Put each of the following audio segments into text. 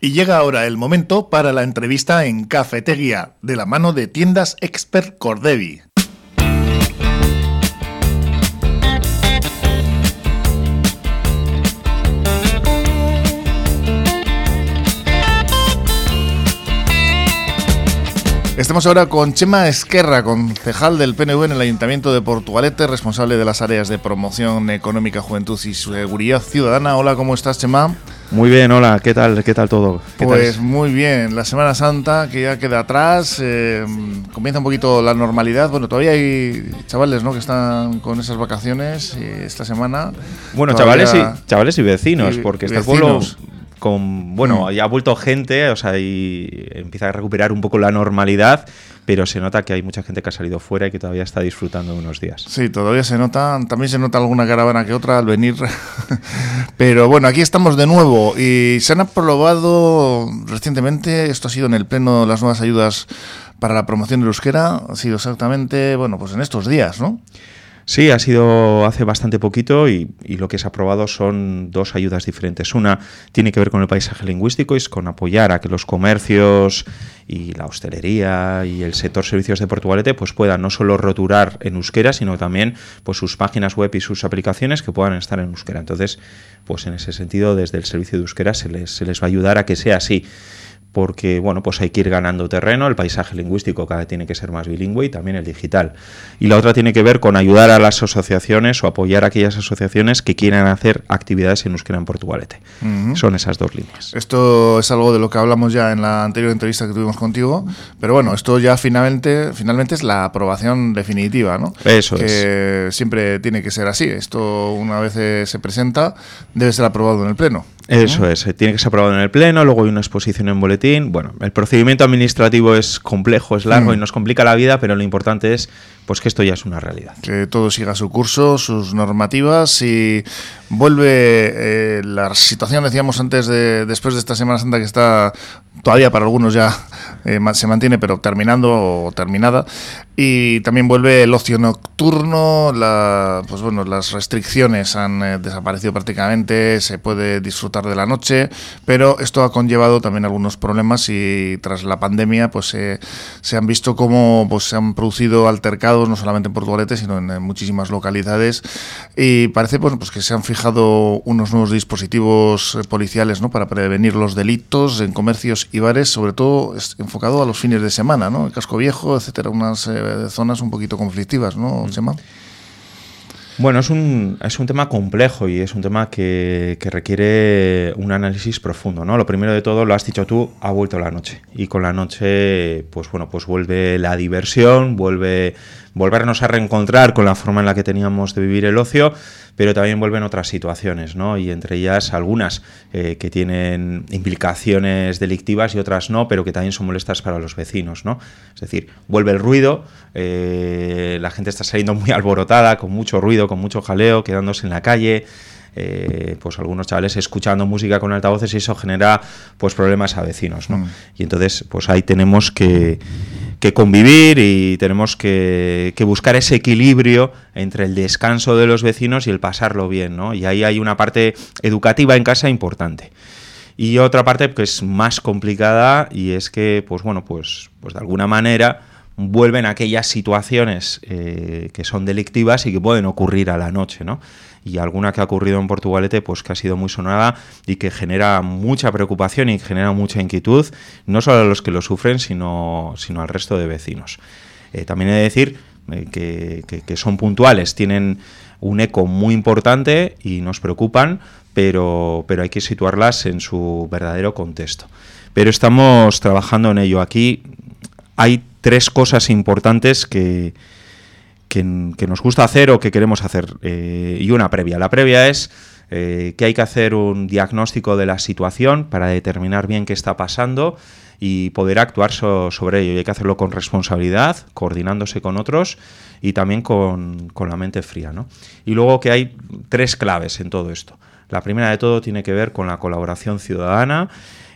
Y llega ahora el momento para la entrevista en Cafetería, de la mano de tiendas Expert Cordevi. Estamos ahora con Chema Esquerra, concejal del PNV en el Ayuntamiento de Portugalete, responsable de las áreas de promoción económica, juventud y seguridad ciudadana. Hola, ¿cómo estás, Chema? Muy bien, hola, ¿qué tal? ¿Qué tal todo? pues muy bien, la Semana Santa que ya queda atrás, eh, comienza un poquito la normalidad. Bueno, todavía hay chavales, ¿no? Que están con esas vacaciones eh, esta semana. Bueno, chavales y chavales y vecinos, porque está el pueblo con bueno, mm. ya ha vuelto gente, o sea, y empieza a recuperar un poco la normalidad, pero se nota que hay mucha gente que ha salido fuera y que todavía está disfrutando de unos días. Sí, todavía se nota, también se nota alguna caravana que otra al venir, pero bueno, aquí estamos de nuevo y se han aprobado recientemente, esto ha sido en el pleno las nuevas ayudas para la promoción del euskera, ha sido exactamente, bueno, pues en estos días, ¿no? Sí, ha sido hace bastante poquito y, lo que se ha aprobado son dos ayudas diferentes. Una tiene que ver con el paisaje lingüístico y es con apoyar a que los comercios y la hostelería y el sector servicios de Portugalete pues puedan no solo roturar en euskera, sino también pues sus páginas web y sus aplicaciones que puedan estar en euskera. Entonces, pues en ese sentido, desde el servicio de euskera se les, se les va a ayudar a que sea así porque bueno, pues hay que ir ganando terreno, el paisaje lingüístico cada vez tiene que ser más bilingüe y también el digital. Y la otra tiene que ver con ayudar a las asociaciones o apoyar a aquellas asociaciones que quieran hacer actividades en euskera en Portugalete. Son esas dos líneas. Esto es algo de lo que hablamos ya en la anterior entrevista que tuvimos contigo, pero bueno, esto ya finalmente, finalmente es la aprobación definitiva, ¿no? Eso que siempre tiene que ser así. Esto una vez se presenta debe ser aprobado en el Pleno. Eso es, tiene que ser aprobado en el Pleno, luego hay una exposición en boletín. Bueno, el procedimiento administrativo es complejo, es largo y mm. nos complica la vida, pero lo importante es pues que esto ya es una realidad. Que todo siga su curso, sus normativas y vuelve eh, la situación, decíamos antes, de, después de esta Semana Santa que está todavía para algunos ya eh, se mantiene, pero terminando o terminada. Y también vuelve el ocio nocturno, la, pues bueno, las restricciones han eh, desaparecido prácticamente, se puede disfrutar de la noche, pero esto ha conllevado también algunos problemas y tras la pandemia pues se han visto cómo pues, se han producido altercados no solamente en Portugalete, sino en, muchísimas localidades y parece pues, pues que se han fijado unos nuevos dispositivos eh, policiales ¿no? para prevenir los delitos en comercios y bares, sobre todo enfocado a los fines de semana, ¿no? El casco viejo, etcétera, unas eh, zonas un poquito conflictivas, ¿no, Chema? Bueno, es un, es un tema complejo y es un tema que, que, requiere un análisis profundo, ¿no? Lo primero de todo, lo has dicho tú, ha vuelto la noche. Y con la noche, pues bueno, pues vuelve la diversión, vuelve volvernos a reencontrar con la forma en la que teníamos de vivir el ocio, pero también vuelven otras situaciones, ¿no? Y entre ellas algunas eh, que tienen implicaciones delictivas y otras no, pero que también son molestas para los vecinos, ¿no? Es decir, vuelve el ruido, eh, la gente está saliendo muy alborotada, con mucho ruido, con mucho jaleo, quedándose en la calle. Eh, pues algunos chavales escuchando música con altavoces y eso genera pues problemas a vecinos, ¿no? Mm. Y entonces pues ahí tenemos que que convivir y tenemos que, buscar ese equilibrio entre el descanso de los vecinos y el pasarlo bien, ¿no? Y ahí hay una parte educativa en casa importante. Y otra parte que es más complicada y es que, pues bueno, pues, pues de alguna manera vuelven aquellas situaciones eh, que son delictivas y que pueden ocurrir a la noche, ¿no? y alguna que ha ocurrido en Portugalete, pues que ha sido muy sonada y que genera mucha preocupación y genera mucha inquietud, no solo a los que lo sufren, sino, sino al resto de vecinos. Eh, también he de decir eh, que, que, son puntuales, tienen un eco muy importante y nos preocupan, pero, pero hay que situarlas en su verdadero contexto. Pero estamos trabajando en ello. Aquí hay tres cosas importantes que, que, nos gusta hacer o que queremos hacer. Eh, y una previa. La previa es eh, que hay que hacer un diagnóstico de la situación para determinar bien qué está pasando y poder actuar sobre ello. Y hay que hacerlo con responsabilidad, coordinándose con otros y también con, con la mente fría. ¿no? Y luego que hay tres claves en todo esto. La primera de todo tiene que ver con la colaboración ciudadana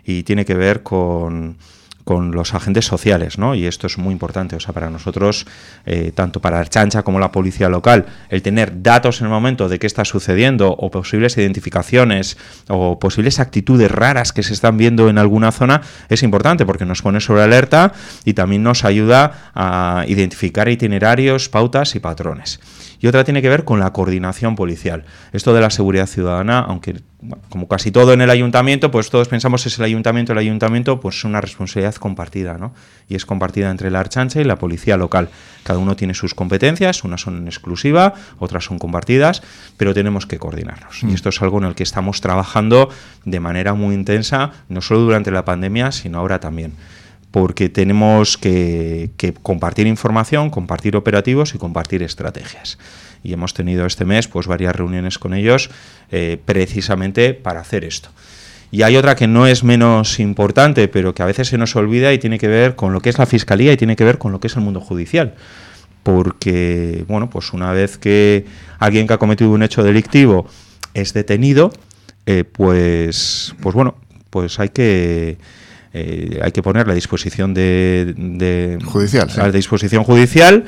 y tiene que ver con con los agentes sociales, ¿no? Y esto es muy importante, o sea, para nosotros, eh, tanto para Archancha como la policía local, el tener datos en el momento de qué está sucediendo o posibles identificaciones o posibles actitudes raras que se están viendo en alguna zona es importante porque nos pone sobre alerta y también nos ayuda a identificar itinerarios, pautas y patrones y otra tiene que ver con la coordinación policial. Esto de la seguridad ciudadana, aunque como casi todo en el ayuntamiento, pues todos pensamos es el ayuntamiento, el ayuntamiento, pues es una responsabilidad compartida, ¿no? Y es compartida entre la Archancha y la policía local. Cada uno tiene sus competencias, unas son en exclusiva, otras son compartidas, pero tenemos que coordinarnos. Y mm. esto es algo en el que estamos trabajando de manera muy intensa, no solo durante la pandemia, sino ahora también porque tenemos que, compartir información, compartir operativos y compartir estrategias. Y hemos tenido este mes pues varias reuniones con ellos eh, precisamente para hacer esto. Y hay otra que no es menos importante, pero que a veces se nos olvida y tiene que ver con lo que es la fiscalía y tiene que ver con lo que es el mundo judicial. Porque, bueno, pues una vez que alguien que ha cometido un hecho delictivo es detenido, eh, pues, pues bueno, pues hay que eh, hay que poner a disposición de, judicial, a disposición judicial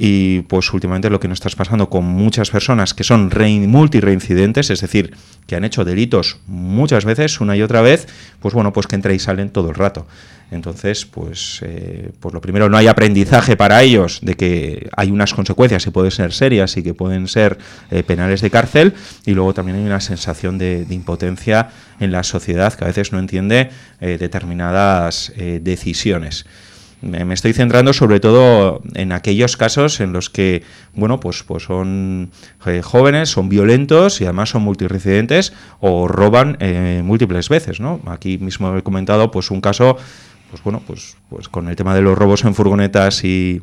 y pues últimamente lo que nos está pasando con muchas personas que son multi-reincidentes, es decir, que han hecho delitos muchas veces, una y otra vez, pues bueno, pues que entran y salen todo el rato. Entonces, pues, eh, pues lo primero, no hay aprendizaje para ellos de que hay unas consecuencias que pueden ser serias y que pueden ser eh, penales de cárcel, y luego también hay una sensación de, impotencia en la sociedad que a veces no entiende eh, determinadas decisiones me, estoy centrando sobre todo en aquellos casos en los que, bueno, pues, pues son eh, jóvenes, son violentos y además son multiresidentes o roban eh, múltiples veces, ¿no? Aquí mismo he comentado, pues, un caso, pues, bueno, pues, pues con el tema de los robos en furgonetas y,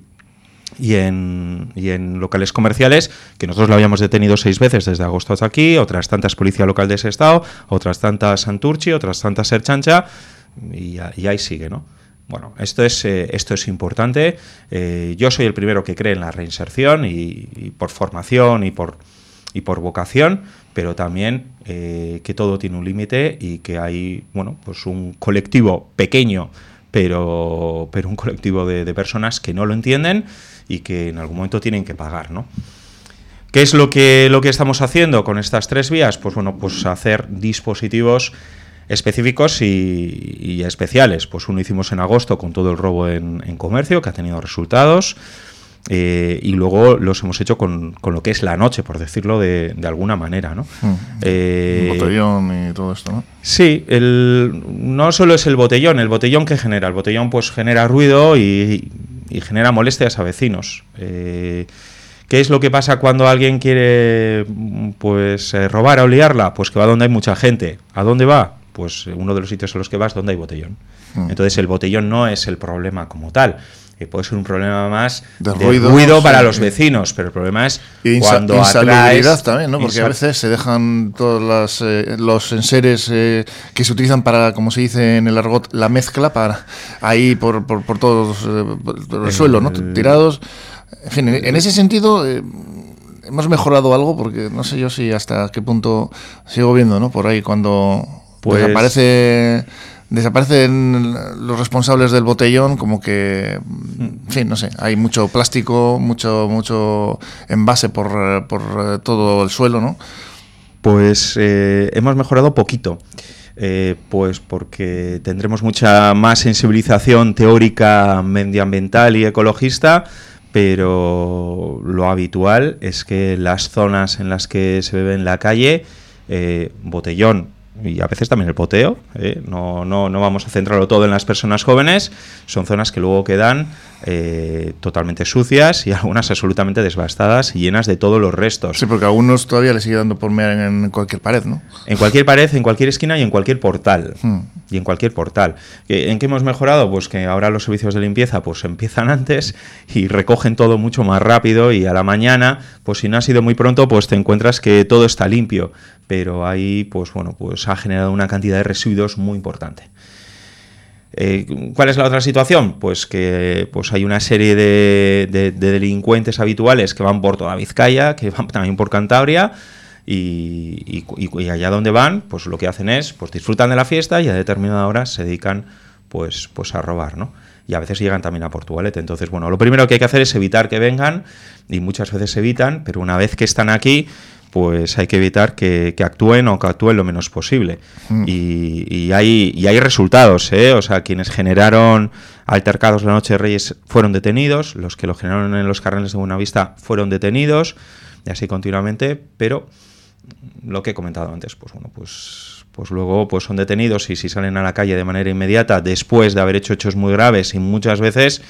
y en, y en, locales comerciales, que nosotros lo habíamos detenido seis veces desde agosto hasta aquí, otras tantas Policía Local de ese estado, otras tantas Santurchi, otras tantas Serchancha, y, y ahí sigue, ¿no? Bueno, esto es, eh, esto es importante. Eh, yo soy el primero que cree en la reinserción y, por formación y por, y por vocación, pero también eh, que todo tiene un límite y que hay bueno, pues un colectivo pequeño, pero, pero un colectivo de, de, personas que no lo entienden y que en algún momento tienen que pagar. ¿no? ¿Qué es lo que, lo que estamos haciendo con estas tres vías? Pues bueno, pues hacer dispositivos específicos y, especiales. Pues uno hicimos en agosto con todo el robo en, comercio, que ha tenido resultados. Eh, y luego los hemos hecho con, con, lo que es la noche, por decirlo de, alguna manera, ¿no? Mm. Eh, botellón y todo esto, ¿no? Sí, el, no solo es el botellón, el botellón que genera, el botellón pues genera ruido y, genera molestias a vecinos. Eh, ¿Qué es lo que pasa cuando alguien quiere pues robar o liarla? Pues que va donde hay mucha gente. ¿A dónde va? Pues uno de los sitios a los que vas donde hay botellón. Mm. Entonces el botellón no es el problema como tal. Eh, puede ser un problema más de, ruido, para los vecinos, pero el problema es cuando insalubridad también, ¿no? Porque a veces se dejan todos eh, los enseres eh, que se utilizan para, como se dice en el argot, la mezcla para ahí por, por, por todo el, suelo, ¿no? Tirados. En fin, en, ese sentido hemos mejorado algo porque no sé yo si hasta qué punto sigo viendo, ¿no? Por ahí cuando pues desaparece desaparecen los responsables del botellón como que en fin no sé hay mucho plástico mucho mucho envase por, por todo el suelo no pues eh, hemos mejorado poquito eh, pues porque tendremos mucha más sensibilización teórica medioambiental y ecologista pero lo habitual es que las zonas en las que se bebe en la calle eh, botellón y a veces también el poteo, ¿eh? no, no, no vamos a centrarlo todo en las personas jóvenes, son zonas que luego quedan eh, totalmente sucias y algunas absolutamente devastadas y llenas de todos los restos. Sí, porque a algunos todavía les sigue dando por mear en, cualquier pared, ¿no? En cualquier pared, en cualquier esquina y en cualquier portal. Hmm. Y en cualquier portal. ¿En qué hemos mejorado? Pues que ahora los servicios de limpieza pues empiezan antes y recogen todo mucho más rápido y a la mañana, pues si no ha sido muy pronto, pues te encuentras que todo está limpio. Pero ahí, pues bueno, pues ha generado una cantidad de residuos muy importante. Eh, ¿Cuál es la otra situación? Pues que pues hay una serie de, delincuentes habituales que van por toda Vizcaya, que van también por Cantabria, y, allá donde van, pues lo que hacen es, pues disfrutan de la fiesta y a determinada hora se dedican pues, pues a robar, ¿no? Y a veces llegan también a Portugalete. Entonces, bueno, lo primero que hay que hacer es evitar que vengan, y muchas veces se evitan, pero una vez que están aquí, pues hay que evitar que, actúen o que actúen lo menos posible. Mm. Y, hay, y hay resultados, ¿eh? O sea, quienes generaron altercados la noche de Reyes fueron detenidos, los que lo generaron en los carriles de Buenavista fueron detenidos, y así continuamente, pero lo que he comentado antes, pues bueno, pues, pues luego pues son detenidos y si salen a la calle de manera inmediata después de haber hecho hechos muy graves y muchas veces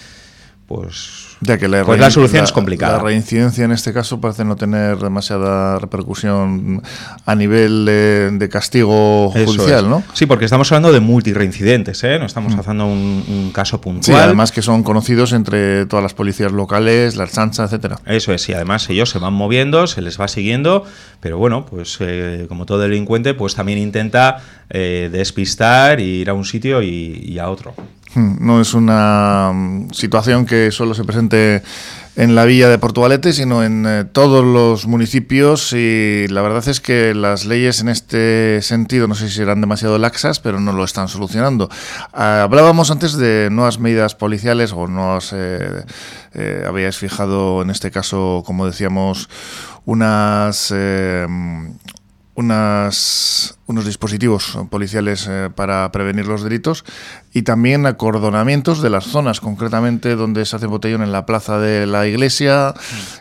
pues ya que la, pues la solución es complicada. La reincidencia en este caso parece no tener demasiada repercusión a nivel de, castigo judicial, ¿no? Sí, porque estamos hablando de multireincidentes, ¿eh? No estamos mm. haciendo un, caso puntual. Sí, además que son conocidos entre todas las policías locales, la chancha, etcétera. Eso es, y además ellos se van moviendo, se les va siguiendo, pero bueno, pues eh, como todo delincuente, pues también intenta eh, despistar, ir a un sitio y a otro. No es una mm, situación que solo se presente en la villa de Portugalete, sino en eh, todos los municipios y la verdad es que las leyes en este sentido no sé si serán demasiado laxas, pero no lo están solucionando. Ah, hablábamos antes de nuevas medidas policiales o no eh, eh, habíais fijado en este caso, como decíamos, unas unas, unos dispositivos policiales eh, para prevenir los delitos y también acordonamientos de las zonas, concretamente donde se hace botellón en la plaza de la iglesia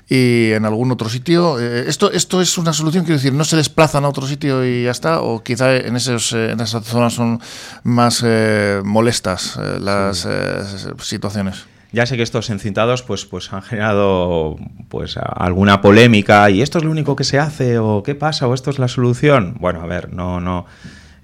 y en algún otro sitio. Eh, esto, esto es una solución, quiero decir, no se desplazan a otro sitio y ya está, o quizá en, esos, eh, en esas zonas son más molestas las situaciones. Ya sé que estos encintados pues, pues han generado pues alguna polémica y esto es lo único que se hace o qué pasa o esto es la solución. Bueno, a ver, no, no.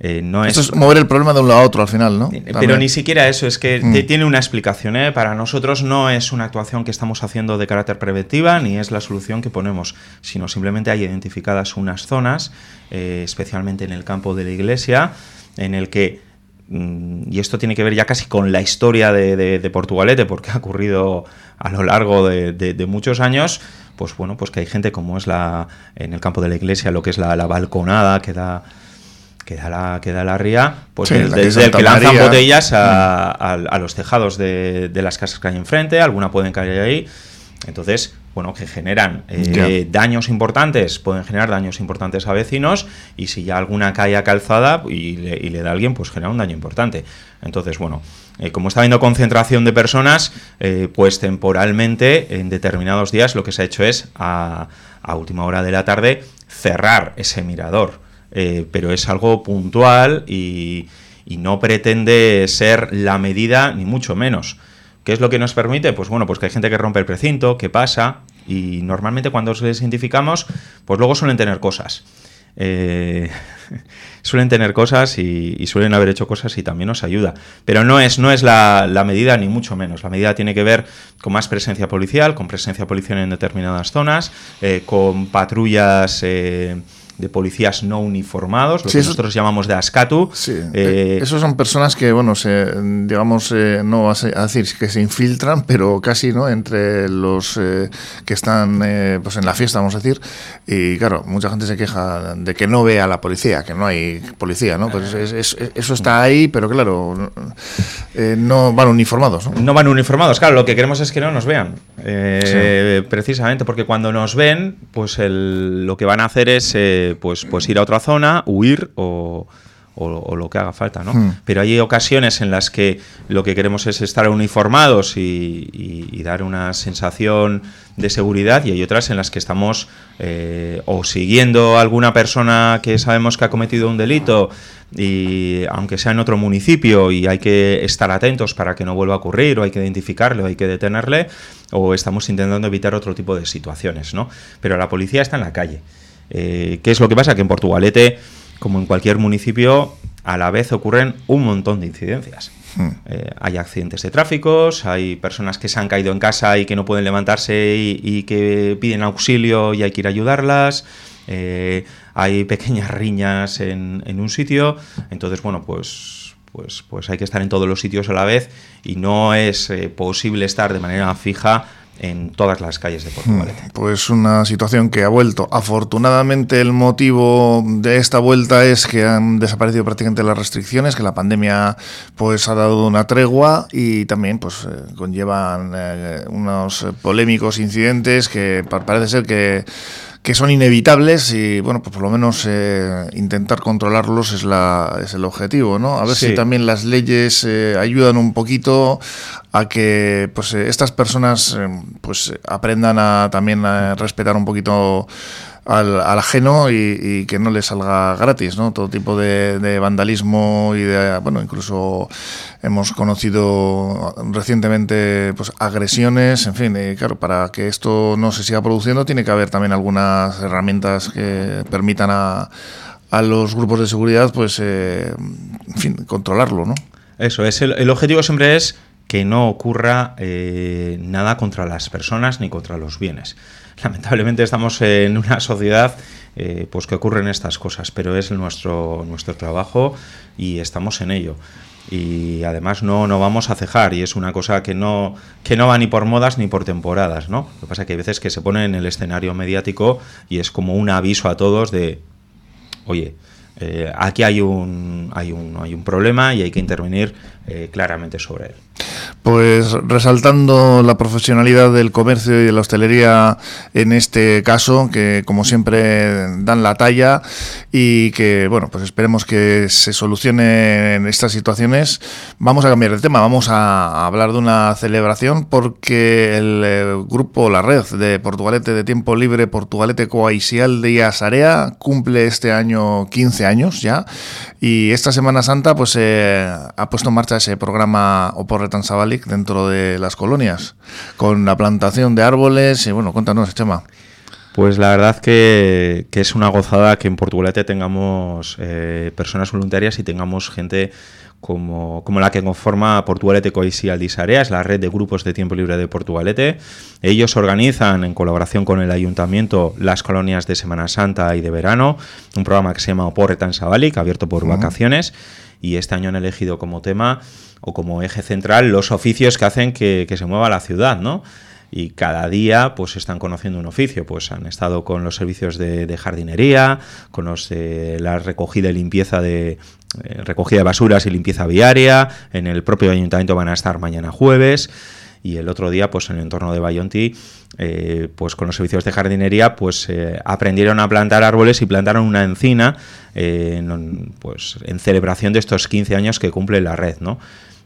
Eh, no Esto es... mover el problema de un lado a otro al final, ¿no? Eh, pero ni siquiera eso, es que mm. tiene una explicación. ¿eh? Para nosotros no es una actuación que estamos haciendo de carácter preventiva ni es la solución que ponemos, sino simplemente hay identificadas unas zonas, especialmente en el campo de la iglesia, en el que Mm, y esto tiene que ver ya casi con la historia de, Portugalete, porque ha ocurrido a lo largo de, muchos años, pues bueno, pues que hay gente como es la en el campo de la iglesia, lo que es la, balconada que da que da la, que da la ría, pues desde el que lanzan botellas a, mm. a, los tejados de, las casas que hay enfrente, alguna pueden caer ahí. Entonces, bueno, que generan eh, daños importantes, pueden generar daños importantes a vecinos y si ya alguna cae calzada y le, da a alguien, pues genera un daño importante. Entonces, bueno, eh, como está habiendo concentración de personas, eh, pues temporalmente, en determinados días, lo que se ha hecho es, a, última hora de la tarde, cerrar ese mirador. Pero es algo puntual y, y no pretende ser la medida, ni mucho menos. ¿Qué es lo que nos permite? Pues bueno, pues que hay gente que rompe el precinto, que pasa, y normalmente cuando les identificamos, pues luego suelen tener cosas. Eh, suelen tener cosas y, suelen haber hecho cosas y también nos ayuda. Pero no es, no es la, medida, ni mucho menos. La medida tiene que ver con más presencia policial, con presencia policial en determinadas zonas, eh, con patrullas... Eh, de policías no uniformados, lo que nosotros llamamos de ASCATU. Sí, eh, eh, esos son personas que, bueno, se, digamos, eh, no a decir que se infiltran, pero casi, ¿no?, entre los que están pues en la fiesta, vamos a decir, y claro, mucha gente se queja de que no ve a la policía, que no hay policía, ¿no? Pues eso está ahí, pero claro, no van uniformados, ¿no? No van uniformados, claro, lo que queremos es que no nos vean, precisamente, porque cuando nos ven, pues el, lo que van a hacer es pues, pues ir a otra zona, huir o, lo que haga falta, ¿no? Hmm. Pero hay ocasiones en las que lo que queremos es estar uniformados y, dar una sensación de seguridad y hay otras en las que estamos eh, o siguiendo a alguna persona que sabemos que ha cometido un delito y aunque sea en otro municipio y hay que estar atentos para que no vuelva a ocurrir o hay que identificarle o hay que detenerle o estamos intentando evitar otro tipo de situaciones, ¿no? Pero la policía está en la calle. Eh, ¿Qué es lo que pasa? Que en Portugalete, como en cualquier municipio, a la vez ocurren un montón de incidencias. Hmm. Eh, hay accidentes de tráfico, hay personas que se han caído en casa y que no pueden levantarse y, que piden auxilio y hay que ir a ayudarlas. Eh, hay pequeñas riñas en, un sitio. Entonces, bueno, pues, pues, pues hay que estar en todos los sitios a la vez y no es posible estar de manera fija en todas las calles de Portugalete. Hmm, pues una situación que ha vuelto. Afortunadamente el motivo de esta vuelta es que han desaparecido prácticamente las restricciones, que la pandemia pues ha dado una tregua y también pues eh, conllevan eh, unos polémicos incidentes que parece ser que que son inevitables y bueno, pues por lo menos eh, intentar controlarlos es, la, es el objetivo, ¿no? A ver si también las leyes eh, ayudan un poquito a que pues eh, estas personas pues aprendan a también a respetar un poquito al, ajeno y, que no le salga gratis, ¿no? Todo tipo de, vandalismo y de, bueno, incluso hemos conocido recientemente pues agresiones, en fin, claro, para que esto no se siga produciendo tiene que haber también algunas herramientas que permitan a, a los grupos de seguridad, pues, eh, en fin, controlarlo, ¿no? Eso, es el, el objetivo siempre es que no ocurra eh, nada contra las personas ni contra los bienes lamentablemente estamos en una sociedad eh, pues que ocurren estas cosas, pero es nuestro, nuestro trabajo y estamos en ello. Y además no, no vamos a cejar y es una cosa que no, que no va ni por modas ni por temporadas, ¿no? Lo que pasa es que hay veces que se pone en el escenario mediático y es como un aviso a todos de, oye, eh, aquí hay un, hay, un, hay un problema y hay que intervenir eh, claramente sobre él. Pues resaltando la profesionalidad del comercio y de la hostelería en este caso, que como siempre dan la talla y que, bueno, pues esperemos que se solucionen estas situaciones. Vamos a cambiar de tema, vamos a hablar de una celebración porque el, grupo, la red de Portugalete de Tiempo Libre, Portugalete Coaisial de Iasarea, cumple este año 15 años ya y esta Semana Santa pues eh, ha puesto en marcha ese programa Oporretan Dentro de las colonias, con la plantación de árboles y bueno, cuéntanos, Chema. Pues la verdad que, es una gozada que en Portugalete tengamos eh, personas voluntarias y tengamos gente como, la que conforma Portugalete Coisi Aldisarea, la red de grupos de tiempo libre de Portugalete. Ellos organizan en colaboración con el ayuntamiento las colonias de Semana Santa y de verano, un programa que se llama Oporretan Sabalik, abierto por vacaciones y este año han elegido como tema o como eje central los oficios que hacen que, se mueva la ciudad, ¿no? Y cada día pues están conociendo un oficio, pues han estado con los servicios de, jardinería, con los de la recogida y limpieza de eh, recogida de basuras y limpieza viaria, en el propio ayuntamiento van a estar mañana jueves. Y el otro día pues en el entorno de Bayonti eh, pues con los servicios de jardinería pues eh, aprendieron a plantar árboles y plantaron una encina en, pues en celebración de estos 15 años que cumple la red no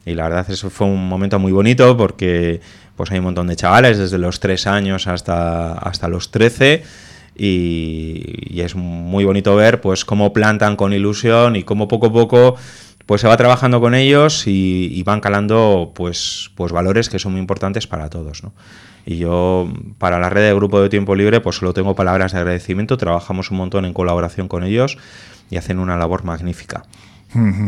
y la verdad eso fue un momento muy bonito porque pues hay un montón de chavales desde los 3 años hasta hasta los 13 y, es muy bonito ver pues cómo plantan con ilusión y cómo poco a poco pues se va trabajando con ellos y, van calando pues, pues valores que son muy importantes para todos. ¿no? Y yo, para la red de grupo de tiempo libre, pues solo tengo palabras de agradecimiento, trabajamos un montón en colaboración con ellos y hacen una labor magnífica.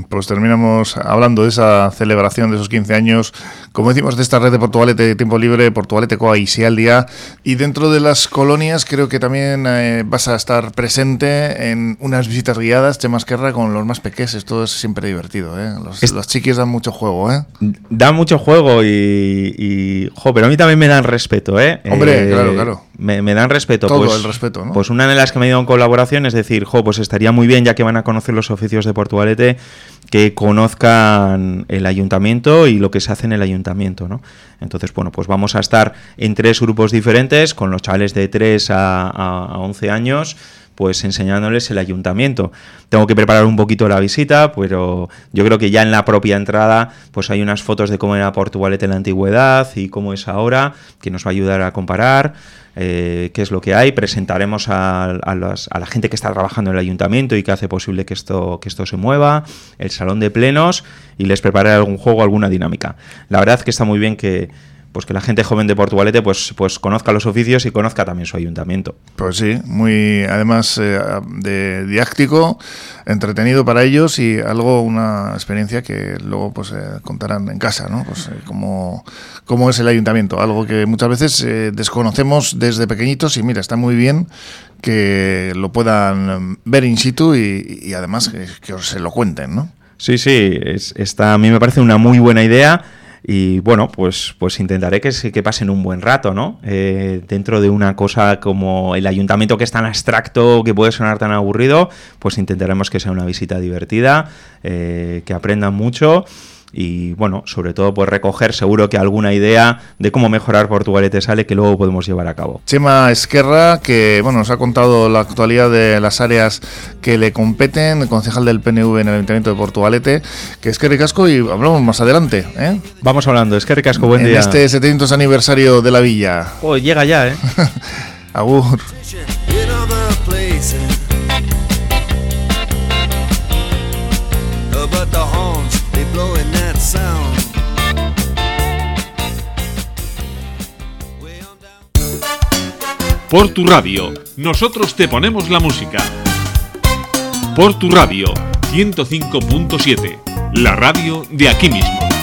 Pues terminamos hablando de esa celebración de esos 15 años, como decimos, de esta red de Portugalete de Tiempo Libre, Portugalete Coa y al Día. Y dentro de las colonias creo que también eh, vas a estar presente en unas visitas guiadas, Chema Esquerra, con los más pequeños. Esto es siempre divertido, ¿eh? Los, chiquis dan mucho juego, ¿eh? Dan mucho juego y, jo, pero a mí también me dan respeto, ¿eh? Hombre, claro, claro. Me, dan respeto. Todo pues, el respeto, ¿no? Pues una de las que me dio en colaboración es decir, jo, pues estaría muy bien, ya que van a conocer los oficios de Portugalete, que conozcan el ayuntamiento y lo que se hace en el ayuntamiento, ¿no? Entonces, bueno, pues vamos a estar en tres grupos diferentes, con los chavales de 3 a, a 11 años, pues enseñándoles el ayuntamiento. Tengo que preparar un poquito la visita, pero yo creo que ya en la propia entrada pues hay unas fotos de cómo era Portugalete en la antigüedad y cómo es ahora, que nos va a ayudar a comparar. Eh, qué es lo que hay, presentaremos a, la gente que está trabajando en el ayuntamiento y que hace posible que esto, que esto se mueva, el salón de plenos y les prepararé algún juego, alguna dinámica. La verdad que está muy bien que, pues que la gente joven de Portugalete pues, pues conozca los oficios y conozca también su ayuntamiento. Pues sí, muy además eh, de didáctico, entretenido para ellos y algo, una experiencia que luego pues eh, contarán en casa, ¿no? Pues eh, cómo, es el ayuntamiento, algo que muchas veces desconocemos desde pequeñitos y mira, está muy bien que lo puedan ver in situ y, además que, os se lo cuenten, ¿no? Sí, sí, está, a mí me parece una muy buena idea y bueno, pues, pues intentaré que, que pasen un buen rato, ¿no? Eh, dentro de una cosa como el ayuntamiento que es tan abstracto, que puede sonar tan aburrido, pues intentaremos que sea una visita divertida, eh, que aprendan mucho y bueno, sobre todo pues recoger seguro que alguna idea de cómo mejorar Portugalete sale que luego podemos llevar a cabo. Chema Esquerra, que bueno, nos ha contado la actualidad de las áreas que le competen, concejal del PNV en el Ayuntamiento de Portugalete, que es que ricasco y hablamos más adelante. ¿eh? Vamos hablando, es que ricasco, buen en día. este 700 aniversario de la villa. Oh, llega ya, ¿eh? Agur. Por tu radio, nosotros te ponemos la música. Por tu radio, 105.7, la radio de aquí mismo.